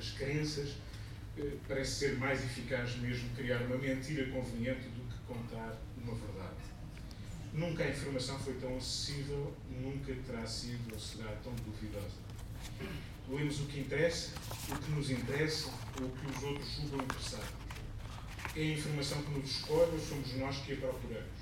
das crenças, eh, parece ser mais eficaz mesmo criar uma mentira conveniente do que contar uma verdade. Nunca a informação foi tão acessível, nunca terá sido ou será tão duvidosa. Lemos o que interessa, o que nos interessa ou o que os outros julgam interessar. É a informação que nos escolhe ou somos nós que a procuramos?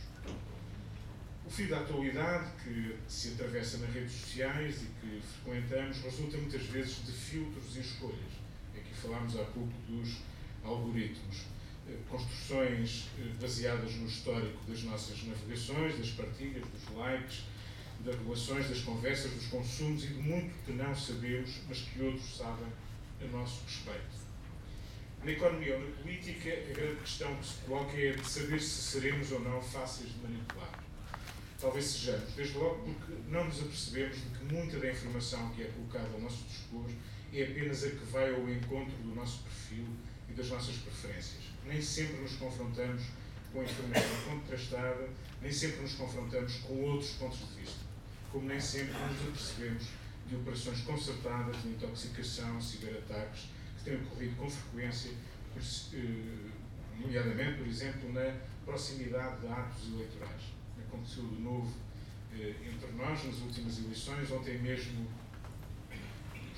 O fio da atualidade que se atravessa nas redes sociais e que frequentamos resulta muitas vezes de filtros e escolhas. Aqui falámos há pouco dos algoritmos. Eh, construções eh, baseadas no histórico das nossas navegações, das partilhas, dos likes, das relações, das conversas, dos consumos e de muito que não sabemos, mas que outros sabem a nosso respeito. Na economia ou na política, a grande questão que se coloca é de saber se seremos ou não fáceis de manipular. Talvez sejamos, desde logo porque não nos apercebemos de que muita da informação que é colocada ao nosso dispor é apenas a que vai ao encontro do nosso perfil e das nossas preferências. Nem sempre nos confrontamos com informação contrastada, nem sempre nos confrontamos com outros pontos de vista, como nem sempre nos apercebemos de operações concertadas de intoxicação, ciberataques, que têm ocorrido com frequência, eh, nomeadamente, por exemplo, na proximidade de atos eleitorais. Aconteceu de novo eh, entre nós nas últimas eleições, ontem mesmo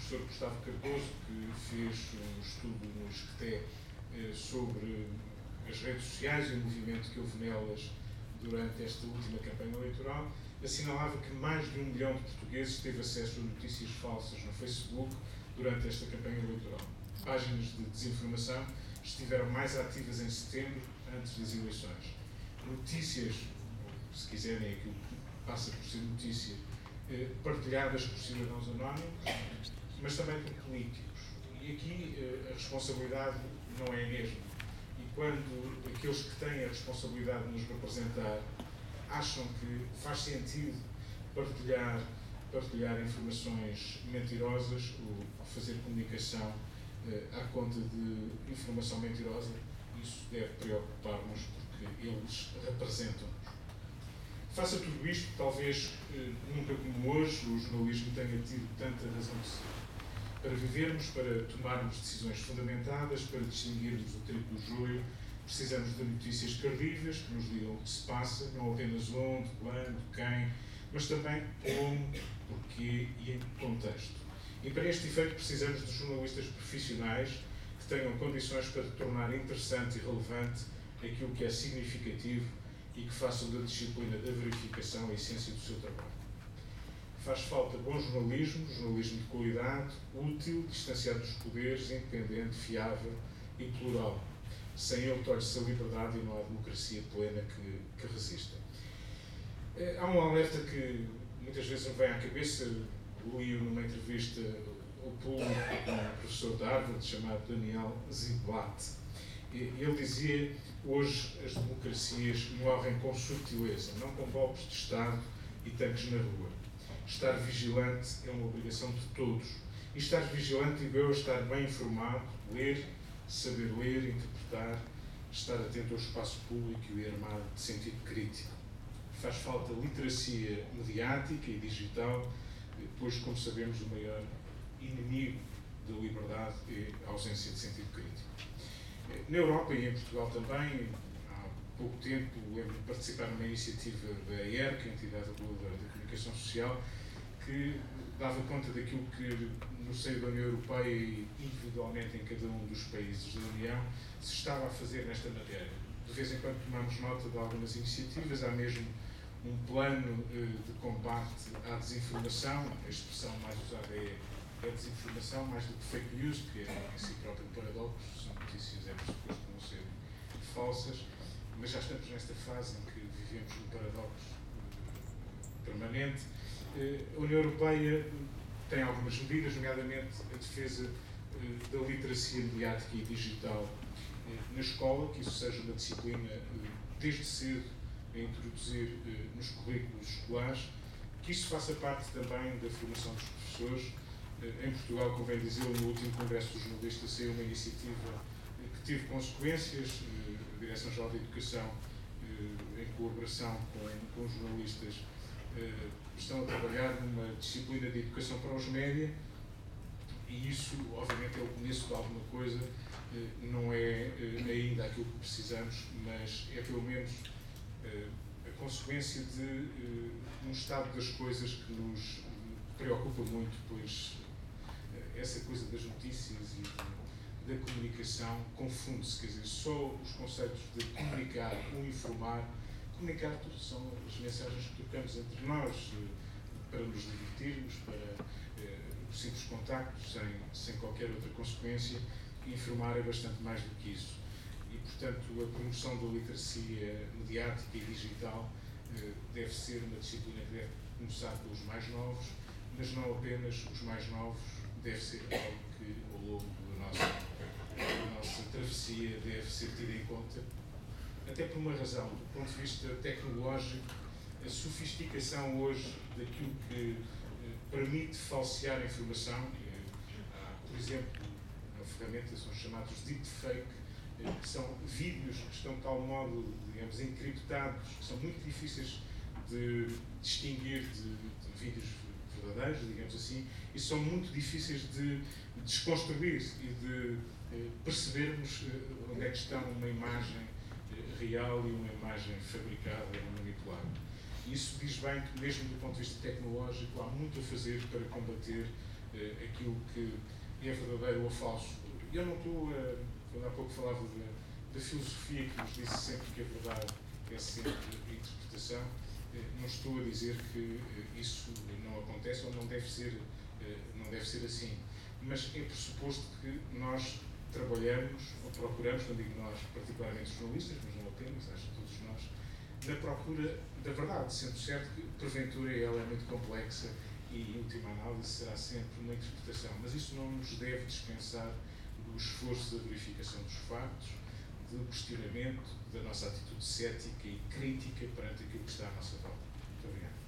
professor Gustavo Cardoso, que fez um estudo no Esqueté eh, sobre as redes sociais e o movimento que houve nelas durante esta última campanha eleitoral, assinalava que mais de um milhão de portugueses teve acesso a notícias falsas no Facebook durante esta campanha eleitoral. Páginas de desinformação estiveram mais ativas em setembro, antes das eleições. Notícias, se quiserem, aquilo que passa por ser notícia, eh, partilhadas por cidadãos anónimos, mas também por políticos. E aqui eh, a responsabilidade não é a mesma quando aqueles que têm a responsabilidade de nos representar acham que faz sentido partilhar, partilhar informações mentirosas ou fazer comunicação eh, à conta de informação mentirosa, isso deve preocupar-nos porque eles representam-nos. Faça tudo isto, talvez eh, nunca como hoje o jornalismo tenha tido tanta razão de ser para vivermos, para tomarmos decisões fundamentadas, para distinguirmos o trigo do joio, precisamos de notícias credíveis que nos digam o que se passa, não apenas onde, quando, quem, mas também como, porquê e em que contexto. E para este efeito precisamos de jornalistas profissionais que tenham condições para tornar interessante e relevante aquilo que é significativo e que façam da disciplina da verificação a essência do seu trabalho. Faz falta bom jornalismo, jornalismo de qualidade, útil, distanciado dos poderes, independente, fiável e plural. Sem ele torce-se a liberdade e não há democracia plena que, que resista. É, há um alerta que muitas vezes me vem à cabeça, li-o numa entrevista ao público com um professor de Harvard chamado Daniel Ziblatt. Ele dizia hoje as democracias morrem com sutileza, não com golpes de Estado e tanques na rua estar vigilante é uma obrigação de todos. E estar vigilante, digo eu, estar bem informado, ler, saber ler, interpretar, estar atento ao espaço público e armado de sentido crítico. Faz falta literacia mediática e digital, pois, como sabemos, o maior inimigo da liberdade é a ausência de sentido crítico. Na Europa e em Portugal também, há pouco tempo, lembro de participar numa iniciativa da ERC, a Entidade Reguladora da Comunicação Social, que dava conta daquilo que no seio da União Europeia e individualmente em cada um dos países da União se estava a fazer nesta matéria. De vez em quando tomamos nota de algumas iniciativas, há mesmo um plano eh, de combate à desinformação, a expressão mais usada é, é desinformação, mais do que fake news, que é em si próprio um paradoxo, são notícias é pressuposto não ser falsas, mas já estamos nesta fase em que vivemos um paradoxo eh, permanente a União Europeia tem algumas medidas, nomeadamente a defesa eh, da literacia mediática e digital eh, na escola, que isso seja uma disciplina desde cedo a introduzir nos currículos escolares, que isso faça parte também da formação dos professores. Em Portugal, convém dizer, no último Congresso dos Jornalistas saiu uma iniciativa que teve consequências, a Direção-Geral da Educação, em colaboração com, com os jornalistas, estão a trabalhar numa disciplina de educação para os média e isso, obviamente, é o começo de alguma coisa não é ainda aquilo que precisamos, mas é pelo menos a consequência de um estado das coisas que nos preocupa muito, pois essa coisa das notícias e da comunicação confunde-se, quer dizer, só os conceitos de comunicar ou informar, comunicar tudo são as mensagens que trocamos entre nós para nos divertirmos, para simples contactos, sem, sem qualquer outra consequência, informar é bastante mais do que isso. E, portanto, a promoção da literacia mediática e digital eh, deve ser uma disciplina que deve começar pelos mais novos, mas não apenas os mais novos, deve ser algo que, ao longo da nossa, da nossa travessia, deve ser tido em conta, até por uma razão, do ponto de vista tecnológico, a sofisticação hoje daquilo que permite falsear a informação. Há, por exemplo, uma ferramenta são chamados deepfake, eh, que são vídeos que estão de tal modo, digamos, encriptados, que são muito difíceis de distinguir de, de vídeos verdadeiros, digamos assim, e são muito difíceis de desconstruir e de eh, percebermos eh, onde é que está uma imagem real e uma imagem fabricada ou manipulada. Isso diz bem que, mesmo do ponto de vista tecnológico, há muito a fazer para combater eh, aquilo que é verdadeiro ou falso. Eu não estou, eh, quando há pouco falava da filosofia que nos disse sempre que a verdade é sempre a interpretação, eh, não estou a dizer que eh, isso não acontece ou não deve ser, não deve ser assim. Mas é pressuposto que nós trabalhamos, ou procuramos, não digo nós, particularmente os jornalistas, mas não apenas, acho todos nós, na procura da verdade, sendo certo que, porventura, ela é muito complexa e, em última análise, será sempre uma interpretação. Mas isso não nos deve dispensar do esforço da verificação dos factos, do questionamento da nossa atitude cética e crítica perante aquilo que está à nossa volta. Muito obrigado.